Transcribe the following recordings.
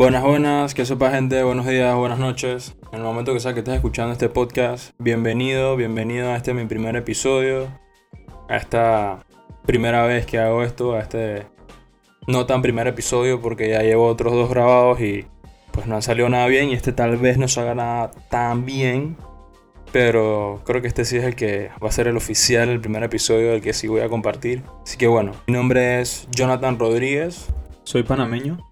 Buenas, buenas, que sepa gente, buenos días, buenas noches. En el momento que sea que estés escuchando este podcast, bienvenido, bienvenido a este mi primer episodio, a esta primera vez que hago esto, a este no tan primer episodio porque ya llevo otros dos grabados y pues no han salido nada bien y este tal vez no salga nada tan bien, pero creo que este sí es el que va a ser el oficial, el primer episodio del que sí voy a compartir. Así que bueno, mi nombre es Jonathan Rodríguez, soy panameño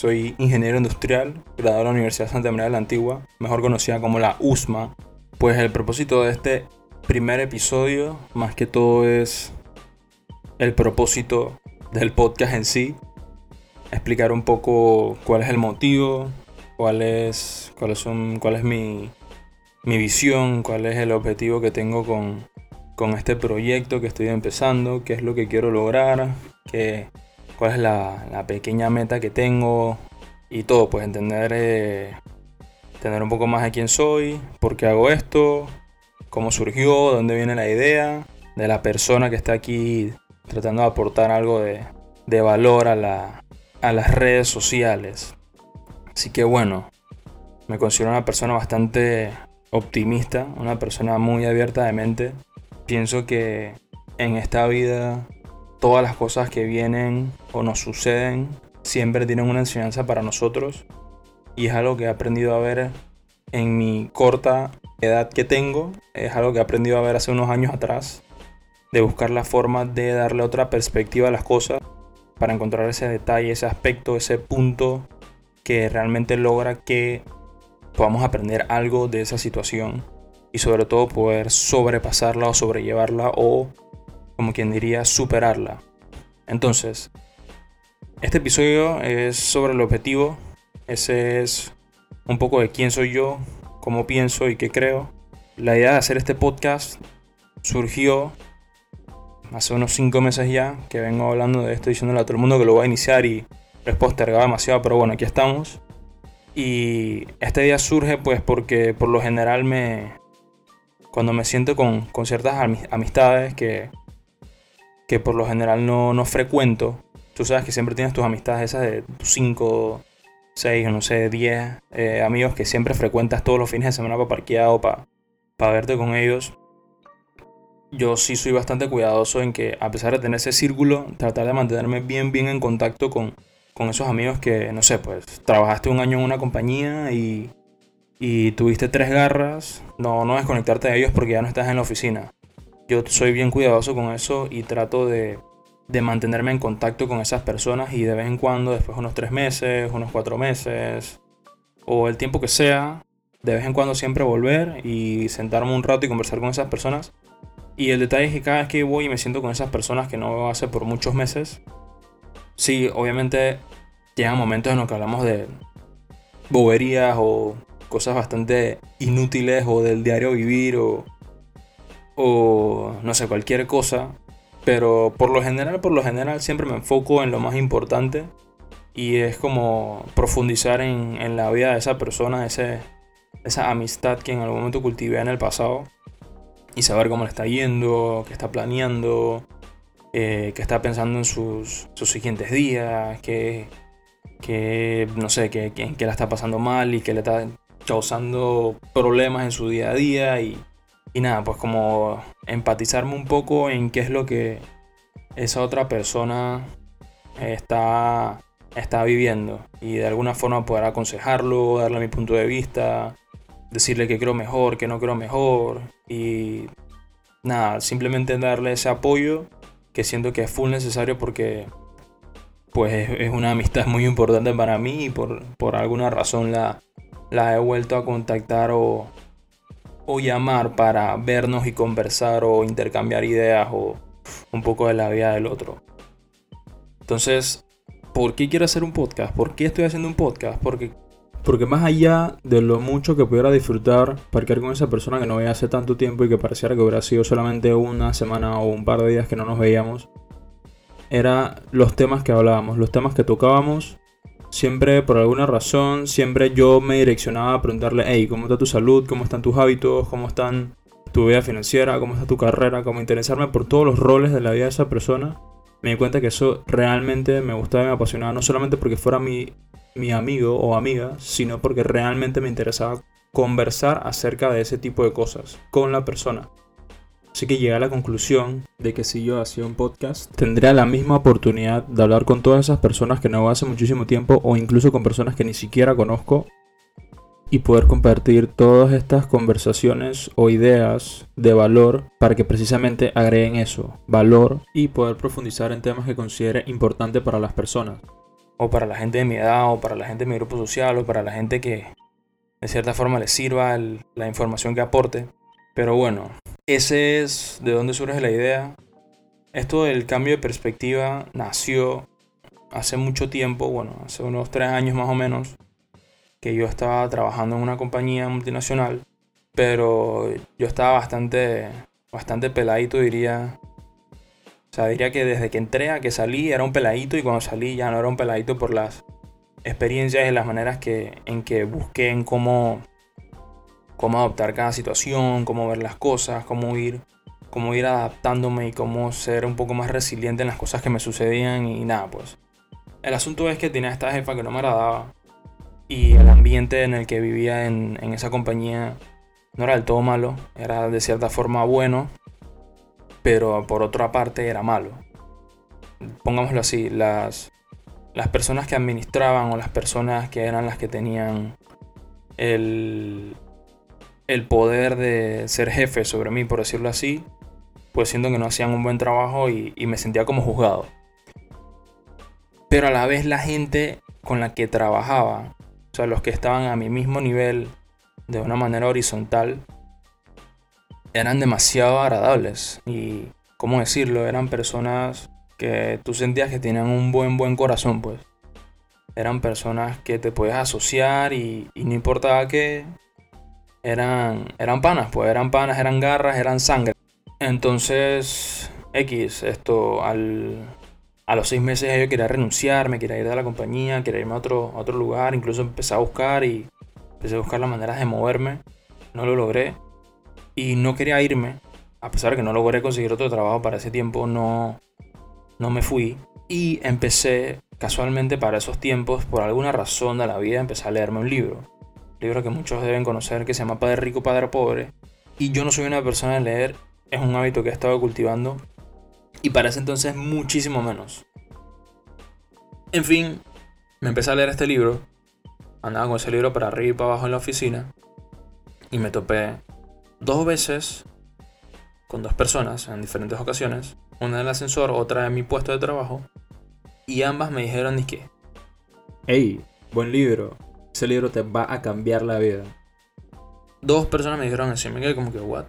soy ingeniero industrial, graduado de la Universidad Santa María de la Antigua, mejor conocida como la USMA. Pues el propósito de este primer episodio, más que todo, es el propósito del podcast en sí. Explicar un poco cuál es el motivo, cuál es, cuáles son, cuál es mi, mi visión, cuál es el objetivo que tengo con, con este proyecto que estoy empezando, qué es lo que quiero lograr, qué cuál es la, pequeña meta que tengo y todo, pues entender, eh, un poco más de quién soy, por qué hago esto, cómo surgió, dónde viene la idea, de la persona que está aquí tratando de aportar algo de, valor a, la, a las redes sociales. Así que bueno, me considero una persona bastante optimista, una persona muy abierta de mente. Pienso que en esta vida todas las cosas que vienen o nos suceden siempre tienen una enseñanza para nosotros y es algo que he aprendido a ver en mi corta edad que tengo, es algo que he aprendido a ver hace unos años atrás, de buscar la forma de darle otra perspectiva a las cosas para encontrar ese detalle, ese aspecto, ese punto que realmente logra que podamos aprender algo de esa situación y sobre todo poder sobrepasarla o sobrellevarla o como quien diría, superarla. Entonces, este episodio es sobre el objetivo. Ese es un poco de quién soy yo, cómo pienso y qué creo. La idea de hacer este podcast surgió hace unos 5 meses ya, que vengo hablando de esto, diciéndole a todo el mundo que lo voy a iniciar y lo he postergado demasiado, pero bueno, aquí estamos. Y este día surge pues porque por lo general me... Cuando me siento con, con ciertas amistades que que por lo general no, no frecuento. Tú sabes que siempre tienes tus amistades esas de 5, 6 o no sé, 10 eh, amigos que siempre frecuentas todos los fines de semana para parqueado, para, para verte con ellos. Yo sí soy bastante cuidadoso en que, a pesar de tener ese círculo, tratar de mantenerme bien, bien en contacto con, con esos amigos que, no sé, pues trabajaste un año en una compañía y, y tuviste tres garras. No, no desconectarte de ellos porque ya no estás en la oficina yo soy bien cuidadoso con eso y trato de, mantenerme en contacto con esas personas y de vez en cuando, después unos tres meses, unos cuatro meses o el tiempo que sea, de vez en cuando siempre volver y sentarme un rato y conversar con esas personas. Y el detalle es que cada vez que voy y me siento con esas personas que no veo hace por muchos meses, sí, obviamente llegan momentos en los que hablamos de boberías o cosas bastante inútiles o del diario vivir o o no sé, cualquier cosa. Pero por lo general, por lo general siempre me enfoco en lo más importante y es como profundizar en, la vida de esa persona, ese, esa amistad que en algún momento cultivé en el pasado y saber cómo le está yendo, qué está planeando, eh, qué está pensando en sus, sus siguientes días, que, no sé, que, que, la está pasando mal y que le está causando problemas en su día a día y y nada, pues como empatizarme un poco en qué es lo que esa otra persona está, está viviendo y de alguna forma poder aconsejarlo, darle mi punto de vista, decirle que creo mejor, que no creo mejor y nada, simplemente darle ese apoyo que siento que es full necesario porque pues es una amistad muy importante para mí y por, por alguna razón la, la he vuelto a contactar o, o llamar para vernos y conversar o intercambiar ideas o un poco de la vida del otro. Entonces, ¿por qué quiero hacer un podcast? ¿Por qué estoy haciendo un podcast? Porque, porque más allá de lo mucho que pudiera disfrutar parquear con esa persona que no veía hace tanto tiempo y que pareciera que hubiera sido solamente una semana o un par de días que no nos veíamos, era los temas que hablábamos, los temas que tocábamos Siempre, por alguna razón, siempre yo me direccionaba a preguntarle, hey, ¿cómo está tu salud? ¿Cómo están tus hábitos? ¿Cómo están tu vida financiera? ¿Cómo está tu carrera? Como interesarme por todos los roles de la vida de esa persona. Me di cuenta que eso realmente me gustaba y me apasionaba, no solamente porque fuera mi, mi amigo o amiga, sino porque realmente me interesaba conversar acerca de ese tipo de cosas con la persona. Así que llegué a la conclusión de que si yo hacía un podcast, tendría la misma oportunidad de hablar con todas esas personas que no hace muchísimo tiempo o incluso con personas que ni siquiera conozco y poder compartir todas estas conversaciones o ideas de valor para que precisamente agreguen eso, valor y poder profundizar en temas que considere importante para las personas. O para la gente de mi edad, o para la gente de mi grupo social, o para la gente que de cierta forma les sirva la información que aporte. Pero bueno, ese es de donde surge la idea. Esto del cambio de perspectiva nació hace mucho tiempo, bueno, hace unos tres años más o menos, que yo estaba trabajando en una compañía multinacional, pero yo estaba bastante, bastante peladito, diría. O sea, diría que desde que entré a que salí era un peladito y cuando salí ya no era un peladito por las experiencias y las maneras que, en que busqué en cómo cómo adoptar cada situación, cómo ver las cosas, cómo ir, cómo ir adaptándome y cómo ser un poco más resiliente en las cosas que me sucedían y nada, pues. El asunto es que tenía esta jefa que no me agradaba y el ambiente en el que vivía en, en esa compañía no era del todo malo, era de cierta forma bueno, pero por otra parte era malo. Pongámoslo así, las, las personas que administraban o las personas que eran las que tenían el, el poder de ser jefe sobre mí, por decirlo así, pues siento que no hacían un buen trabajo y, me sentía como juzgado. Pero a la vez la gente con la que trabajaba, o sea, los que estaban a mi mismo nivel de una manera horizontal, eran demasiado agradables. Y, ¿cómo decirlo? Eran personas que tú sentías que tenían un buen, buen corazón, pues. Eran personas que te puedes asociar y, no importaba qué, eran, eran panas, pues eran panas, eran garras, eran sangre. Entonces, X, esto, al, a los seis meses yo quería renunciar, me quería ir de la compañía, quería irme a otro, otro lugar, incluso empecé a buscar y empecé a buscar las maneras de moverme. No lo logré y no quería irme, a pesar de que no logré conseguir otro trabajo para ese tiempo, no, no me fui. Y empecé, casualmente para esos tiempos, por alguna razón de la vida, empecé a leerme un libro libro que muchos deben conocer que se llama Padre Rico, Padre Pobre. Y yo no soy una persona de leer, es un hábito que he estado cultivando y para ese entonces muchísimo menos. En fin, me empecé a leer este libro, andaba con ese libro para arriba y para abajo en la oficina y me topé dos veces con dos personas en diferentes ocasiones, una en el ascensor, otra en mi puesto de trabajo, y ambas me dijeron, que, hey, buen libro, ese libro te va a cambiar la vida. Dos personas me dijeron así, me quedé como que, what?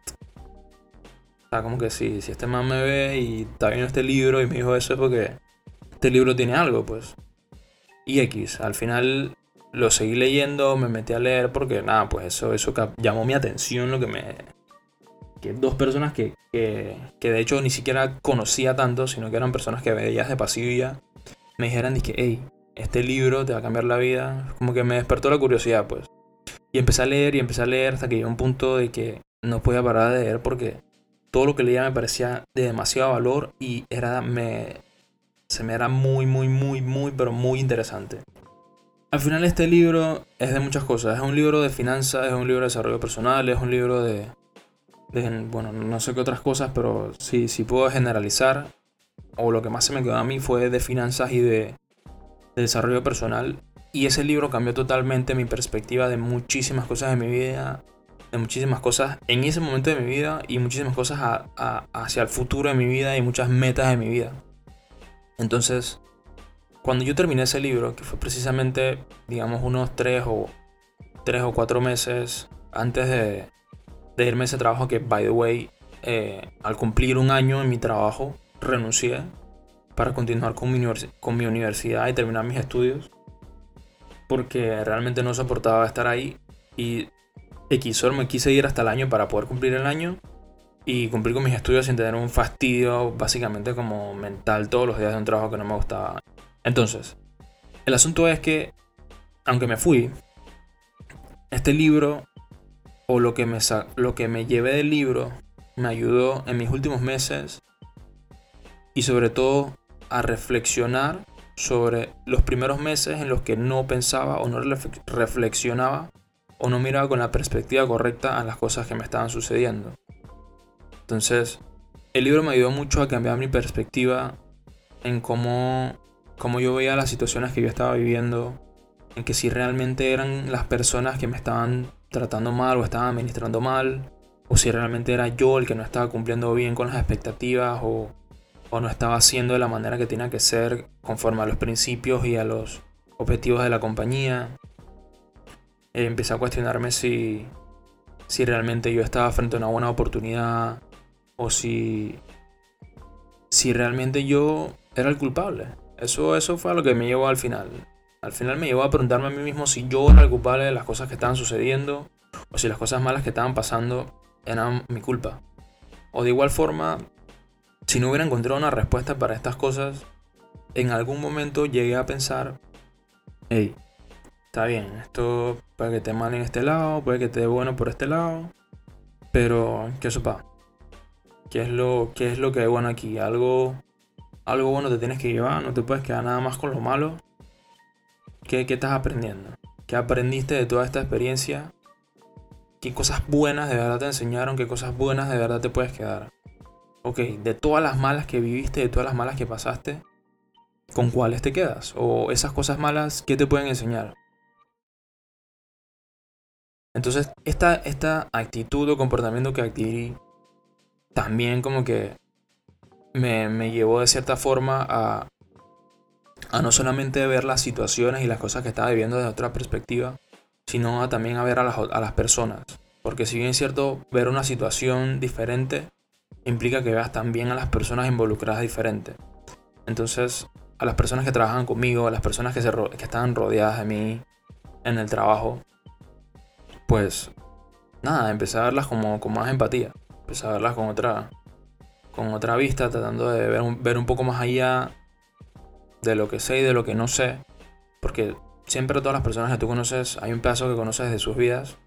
O sea, como que si, si este man me ve y está viendo este libro y me dijo eso es porque este libro tiene algo, pues. Y X, al final lo seguí leyendo, me metí a leer porque nada, pues eso, eso llamó mi atención, lo que me... Que dos personas que, que, que de hecho ni siquiera conocía tanto, sino que eran personas que veías de pasillo me dijeran, que, hey, este libro te va a cambiar la vida. Como que me despertó la curiosidad, pues. Y empecé a leer y empecé a leer hasta que llegó un punto de que no podía parar de leer porque todo lo que leía me parecía de demasiado valor y era, me, se me era muy, muy, muy, muy, pero muy interesante. Al final este libro es de muchas cosas. Es un libro de finanzas, es un libro de desarrollo personal, es un libro de, bueno, no sé qué otras cosas, pero si, si puedo generalizar, o lo que más se me quedó a mí fue de finanzas y de desarrollo personal y ese libro cambió totalmente mi perspectiva de muchísimas cosas de mi vida, de muchísimas cosas en ese momento de mi vida y muchísimas cosas hacia el futuro de mi vida y muchas metas de mi vida. Entonces, cuando yo terminé ese libro, que fue precisamente, digamos, unos tres o, tres o cuatro meses antes de, de irme a ese trabajo, que, by the way, eh, al cumplir un año en mi trabajo, renuncié para continuar con mi, con mi universidad y terminar mis estudios. Porque realmente no soportaba estar ahí. Y X, me quise ir hasta el año para poder cumplir el año y cumplir con mis estudios sin tener un fastidio básicamente como mental todos los días de un trabajo que no me gustaba. Entonces, El asunto es que, aunque me fui, este libro, o lo que me, lo que me llevé del libro, me ayudó en mis últimos meses y sobre todo a reflexionar sobre los primeros meses en los que no pensaba o no reflexionaba o no miraba con la perspectiva correcta a las cosas que me estaban sucediendo. Entonces, el libro me ayudó mucho a cambiar mi perspectiva en cómo, cómo yo veía las situaciones que yo estaba viviendo, en que si realmente eran las personas que me estaban tratando mal o estaban administrando mal, o si realmente era yo el que no estaba cumpliendo bien con las expectativas o, no estaba haciendo de la manera que tenía que ser conforme a los principios y a los objetivos de la compañía. Eh, empecé a cuestionarme si, realmente yo estaba frente a una buena oportunidad o si realmente yo era el culpable. Eso, eso fue lo que me llevó al final. Al final me llevó a preguntarme a mí mismo si yo era el culpable de las cosas que estaban sucediendo o si las cosas malas que estaban pasando eran mi culpa. O de igual forma, si no hubiera encontrado una respuesta para estas cosas, en algún momento llegué a pensar, hey, está bien, esto puede que te mal en este lado, puede que te dé bueno por este lado, pero ¿qué sopa? ¿Qué es lo, qué es lo que hay bueno aquí? Algo, algo bueno te tienes que llevar, no te puedes quedar nada más con lo malo. ¿Qué, qué estás aprendiendo? ¿Qué aprendiste de toda esta experiencia? ¿Qué cosas buenas de verdad te enseñaron? ¿Qué cosas buenas de verdad te puedes quedar? Ok, de todas las malas que viviste, de todas las malas que pasaste, ¿con cuáles te quedas? O esas cosas malas, ¿qué te pueden enseñar? Entonces, esta, esta actitud o comportamiento que adquirí también como que me, llevó de cierta forma a, a no solamente ver las situaciones y las cosas que estaba viviendo desde otra perspectiva, sino a también a ver a las, a las personas. Porque si bien es cierto, ver una situación diferente implica que veas también a las personas involucradas diferente. Entonces, a las personas que trabajan conmigo, a las personas que, se, que están rodeadas de mí en el trabajo, pues nada, empecé a verlas como con más empatía, empecé a verlas con otra, con otra vista, tratando de ver un, ver un poco más allá de lo que sé y de lo que no sé, porque siempre todas las personas que tú conoces, hay un pedazo que conoces de sus vidas.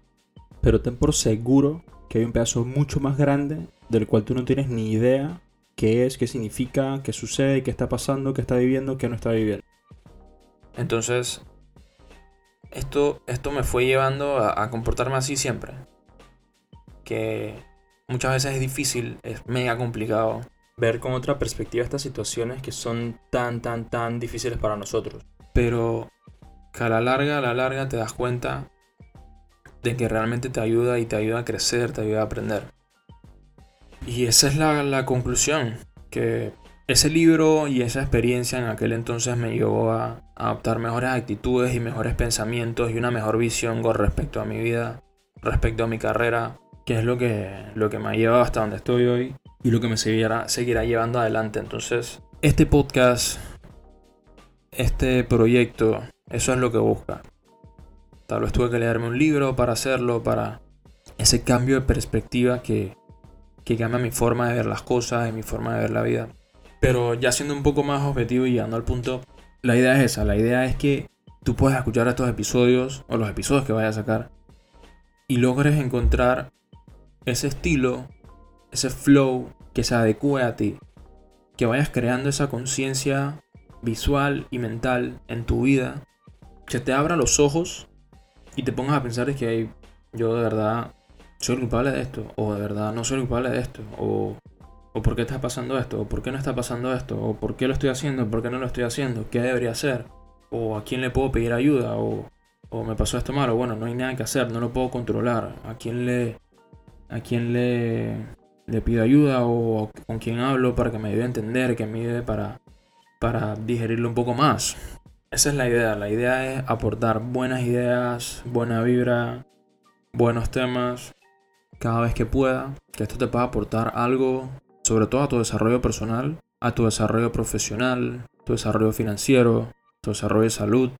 Pero ten por seguro que hay un pedazo mucho más grande del cual tú no tienes ni idea qué es, qué significa, qué sucede, qué está pasando, qué está viviendo, qué no está viviendo. Entonces, esto, esto me fue llevando a, comportarme así siempre. Que muchas veces es difícil, es mega complicado ver con otra perspectiva estas situaciones que son tan, tan, tan difíciles para nosotros. Pero que a la larga, a la larga te das cuenta de que realmente te ayuda y te ayuda a crecer, te ayuda a aprender. Y esa es la, conclusión, que ese libro y esa experiencia en aquel entonces me llevó a, adoptar mejores actitudes y mejores pensamientos y una mejor visión con respecto a mi vida, respecto a mi carrera, que es lo que, lo que me ha llevado hasta donde estoy hoy y lo que me seguirá, seguirá llevando adelante. Entonces, este podcast, este proyecto, eso es lo que busca. Tal vez tuve que leerme un libro para hacerlo, para ese cambio de perspectiva que, que cambia mi forma de ver las cosas y mi forma de ver la vida. Pero ya siendo un poco más objetivo y llegando al punto, la idea es esa, la idea es que tú puedas escuchar estos episodios o los episodios que vayas a sacar y logres encontrar ese estilo, ese flow que se adecue a ti, que vayas creando esa conciencia visual y mental en tu vida, que te abra los ojos y te pongas a pensar es que yo de verdad soy culpable de esto, o de verdad no soy culpable de esto, o, o por qué está pasando esto, o por qué no está pasando esto, o por qué lo estoy haciendo, por qué no lo estoy haciendo, qué debería hacer, o a quién le puedo pedir ayuda, o, o me pasó esto malo, bueno, no hay nada que hacer, no lo puedo controlar, a quién le, a quién le, pido ayuda, o con quién hablo para que me ayude a entender, que me ayude para, para digerirlo un poco más. Esa es la idea, la idea es aportar buenas ideas, buena vibra, buenos temas, cada vez que pueda, que esto te pueda aportar algo, sobre todo a tu desarrollo personal, a tu desarrollo profesional, tu desarrollo financiero, tu desarrollo de salud,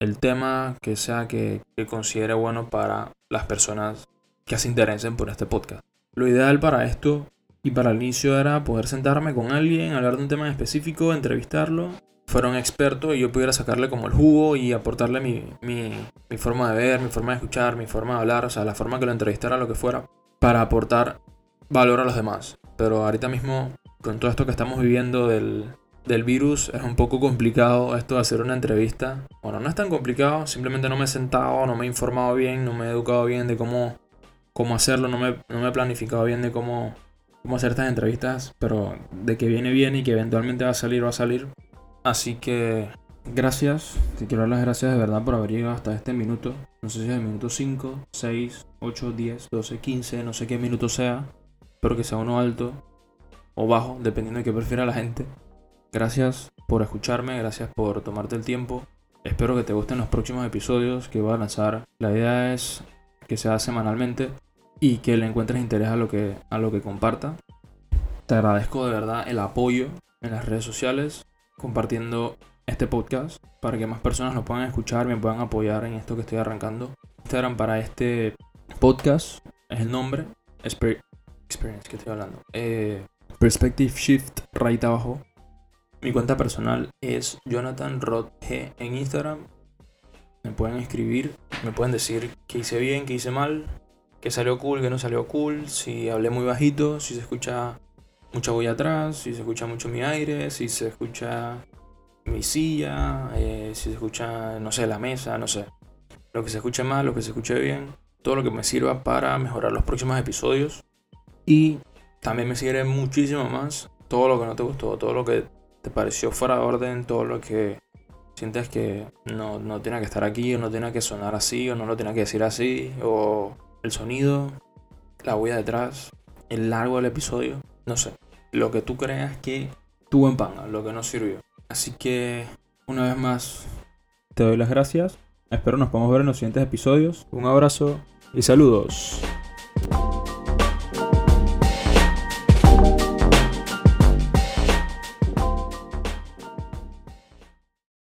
el tema que sea que, que considere bueno para las personas que se interesen por este podcast. Lo ideal para esto y para el inicio era poder sentarme con alguien, hablar de un tema específico, entrevistarlo fuera un experto y yo pudiera sacarle como el jugo y aportarle mi, mi, mi forma de ver, mi forma de escuchar, mi forma de hablar, o sea, la forma que lo entrevistara, lo que fuera, para aportar valor a los demás. Pero ahorita mismo, con todo esto que estamos viviendo del, del virus, es un poco complicado esto de hacer una entrevista. Bueno, no es tan complicado, simplemente no me he sentado, no me he informado bien, no me he educado bien de cómo, cómo hacerlo, no me, no me he planificado bien de cómo, cómo hacer estas entrevistas, pero de que viene bien y que eventualmente va a salir, va a salir. Así que gracias, te quiero dar las gracias de verdad por haber llegado hasta este minuto. No sé si es el minuto 5, 6, 8, 10, 12, 15, no sé qué minuto sea. Espero que sea uno alto o bajo, dependiendo de qué prefiera la gente. Gracias por escucharme, gracias por tomarte el tiempo. Espero que te gusten los próximos episodios que voy a lanzar. La idea es que sea semanalmente y que le encuentres interés a lo que, lo que comparta. Te agradezco de verdad el apoyo en las redes sociales, compartiendo este podcast para que más personas lo puedan escuchar, me puedan apoyar en esto que estoy arrancando. Instagram para este podcast es el nombre, Experience que estoy hablando. Eh, Perspective Shift, right abajo. Mi cuenta personal es Jonathan Roth G en Instagram. Me pueden escribir, me pueden decir que hice bien, que hice mal, que salió cool, que no salió cool, si hablé muy bajito, si se escucha mucha bulla atrás, si se escucha mucho mi aire, si se escucha mi silla, eh, si se escucha, no sé, la mesa, no sé. Lo que se escuche mal, lo que se escuche bien, todo lo que me sirva para mejorar los próximos episodios. Y también me sirve muchísimo más todo lo que no te gustó, todo lo que te pareció fuera de orden, todo lo que sientes que no, no tiene que estar aquí, o no tiene que sonar así, o no lo tiene que decir así, o el sonido, la huella detrás, el largo del episodio, no sé. Lo que tú creas que tuvo en panga, lo que no sirvió. Así que, una vez más, te doy las gracias. Espero nos podamos ver en los siguientes episodios. Un abrazo y saludos.